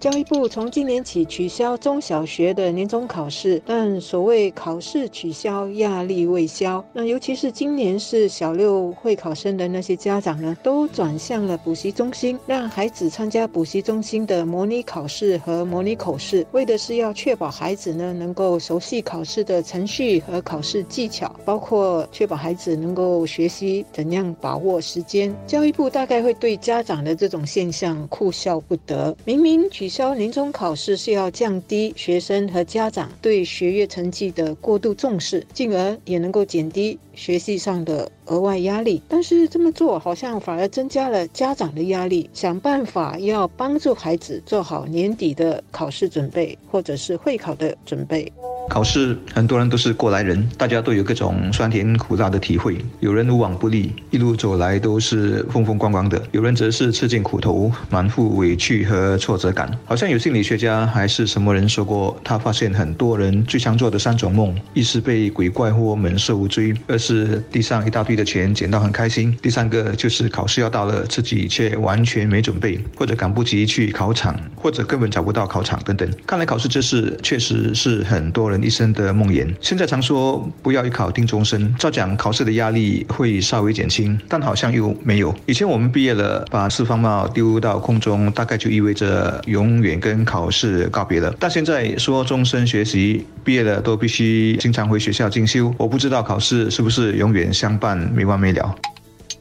教育部从今年起取消中小学的年终考试，但所谓考试取消，压力未消。那尤其是今年是小六会考生的那些家长呢，都转向了补习中心，让孩子参加补习中心的模拟考试和模拟口试，为的是要确保孩子呢能够熟悉考试的程序和考试技巧，包括确保孩子能够学习怎样把握时间。教育部大概会对家长的这种现象哭笑不得。明明取消年终考试是要降低学生和家长对学业成绩的过度重视，进而也能够减低学习上的额外压力。但是这么做好像反而增加了家长的压力，想办法要帮助孩子做好年底的考试准备，或者是会考的准备。考试很多人都是过来人，大家都有各种酸甜苦辣的体会。有人无往不利，一路走来都是风风光光的；有人则是吃尽苦头，满腹委屈和挫折感。好像有心理学家还是什么人说过，他发现很多人最常做的三种梦：一是被鬼怪或猛兽追；二是地上一大堆的钱捡到很开心；第三个就是考试要到了，自己却完全没准备，或者赶不及去考场，或者根本找不到考场等等。看来考试这事确实是很多人。一生的梦魇。现在常说不要一考定终身，照讲考试的压力会稍微减轻，但好像又没有。以前我们毕业了，把四方帽丢到空中，大概就意味着永远跟考试告别了。但现在说终身学习，毕业了都必须经常回学校进修。我不知道考试是不是永远相伴，没完没了。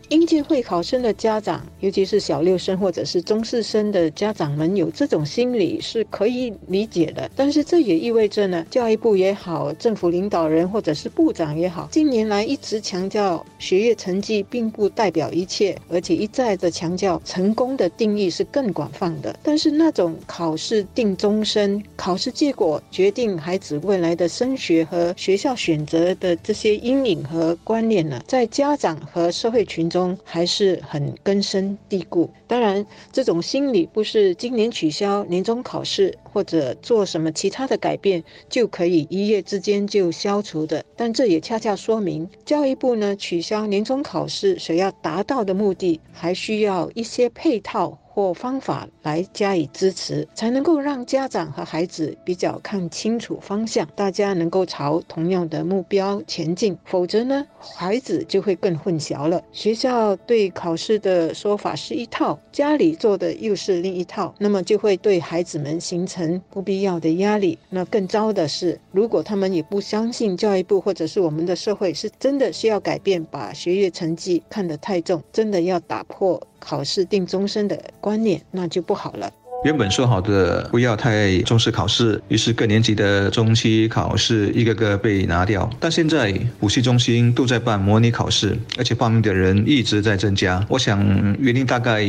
应届会考生的家长，尤其是小六生或者是中四生的家长们，有这种心理是可以理解的。但是这也意味着呢，教育部也好，政府领导人或者是部长也好，近年来一直强调学业成绩并不代表一切，而且一再的强调成功的定义是更广泛的。但是那种考试定终身、考试结果决定孩子未来的升学和学校选择的这些阴影和观念呢，在家长和社会群众。还是很根深蒂固。当然，这种心理不是今年取消年终考试或者做什么其他的改变就可以一夜之间就消除的。但这也恰恰说明，教育部呢取消年终考试所要达到的目的，还需要一些配套。或方法来加以支持，才能够让家长和孩子比较看清楚方向，大家能够朝同样的目标前进。否则呢，孩子就会更混淆了。学校对考试的说法是一套，家里做的又是另一套，那么就会对孩子们形成不必要的压力。那更糟的是，如果他们也不相信教育部或者是我们的社会是真的需要改变，把学业成绩看得太重，真的要打破。考试定终身的观念，那就不好了。原本说好的不要太重视考试，于是各年级的中期考试一个个被拿掉。但现在补习中心都在办模拟考试，而且报名的人一直在增加。我想原因大概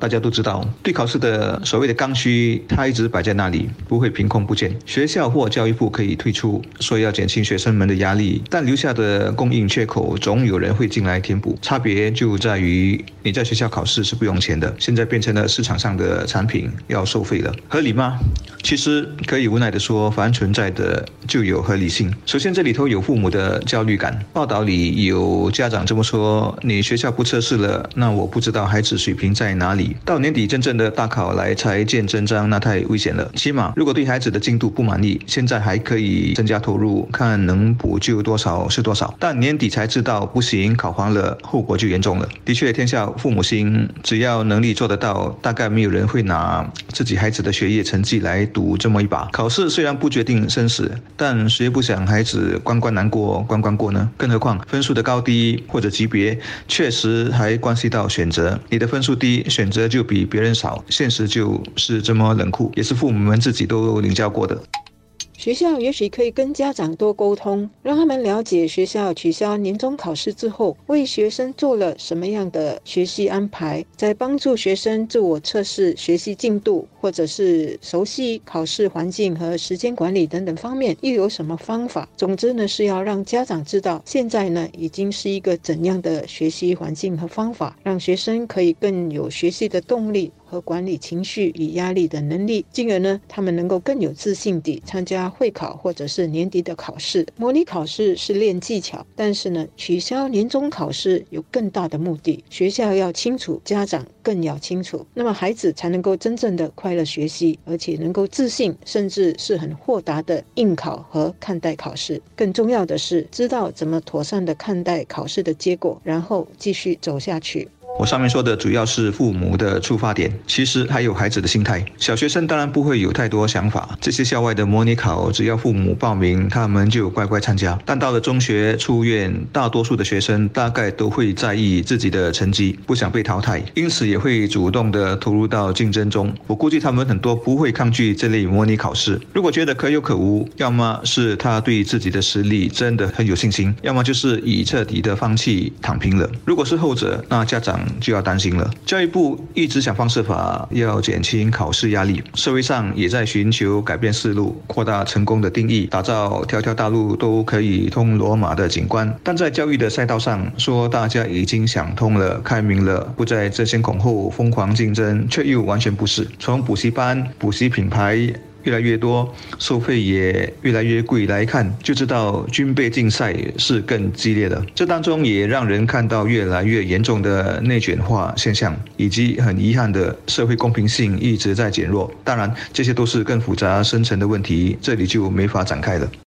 大家都知道，对考试的所谓的刚需，它一直摆在那里，不会凭空不见。学校或教育部可以退出，说要减轻学生们的压力，但留下的供应缺口，总有人会进来填补。差别就在于你在学校考试是不用钱的，现在变成了市场上的产品。要收费了，合理吗？其实可以无奈地说，凡存在的就有合理性。首先，这里头有父母的焦虑感。报道里有家长这么说：“你学校不测试了，那我不知道孩子水平在哪里。到年底真正的大考来才见真章，那太危险了。起码，如果对孩子的进度不满意，现在还可以增加投入，看能补救多少是多少。但年底才知道不行，考黄了，后果就严重了。的确，天下父母心，只要能力做得到，大概没有人会拿。”自己孩子的学业成绩来赌这么一把，考试虽然不决定生死，但谁不想孩子关关难过关关过呢？更何况分数的高低或者级别，确实还关系到选择。你的分数低，选择就比别人少，现实就是这么冷酷，也是父母们自己都领教过的。学校也许可以跟家长多沟通，让他们了解学校取消年终考试之后，为学生做了什么样的学习安排，在帮助学生自我测试学习进度，或者是熟悉考试环境和时间管理等等方面，又有什么方法？总之呢，是要让家长知道，现在呢已经是一个怎样的学习环境和方法，让学生可以更有学习的动力。和管理情绪与压力的能力，进而呢，他们能够更有自信地参加会考或者是年底的考试。模拟考试是练技巧，但是呢，取消年终考试有更大的目的。学校要清楚，家长更要清楚，那么孩子才能够真正的快乐学习，而且能够自信，甚至是很豁达的应考和看待考试。更重要的是，知道怎么妥善的看待考试的结果，然后继续走下去。我上面说的主要是父母的出发点，其实还有孩子的心态。小学生当然不会有太多想法，这些校外的模拟考，只要父母报名，他们就乖乖参加。但到了中学出院，大多数的学生大概都会在意自己的成绩，不想被淘汰，因此也会主动的投入到竞争中。我估计他们很多不会抗拒这类模拟考试，如果觉得可有可无，要么是他对自己的实力真的很有信心，要么就是已彻底的放弃躺平了。如果是后者，那家长。就要担心了。教育部一直想方设法要减轻考试压力，社会上也在寻求改变思路，扩大成功的定义，打造条条大路都可以通罗马的景观。但在教育的赛道上，说大家已经想通了、开明了，不再争先恐后、疯狂竞争，却又完全不是。从补习班、补习品牌。越来越多，收费也越来越贵。来看就知道，军备竞赛是更激烈的。这当中也让人看到越来越严重的内卷化现象，以及很遗憾的社会公平性一直在减弱。当然，这些都是更复杂深层的问题，这里就没法展开了。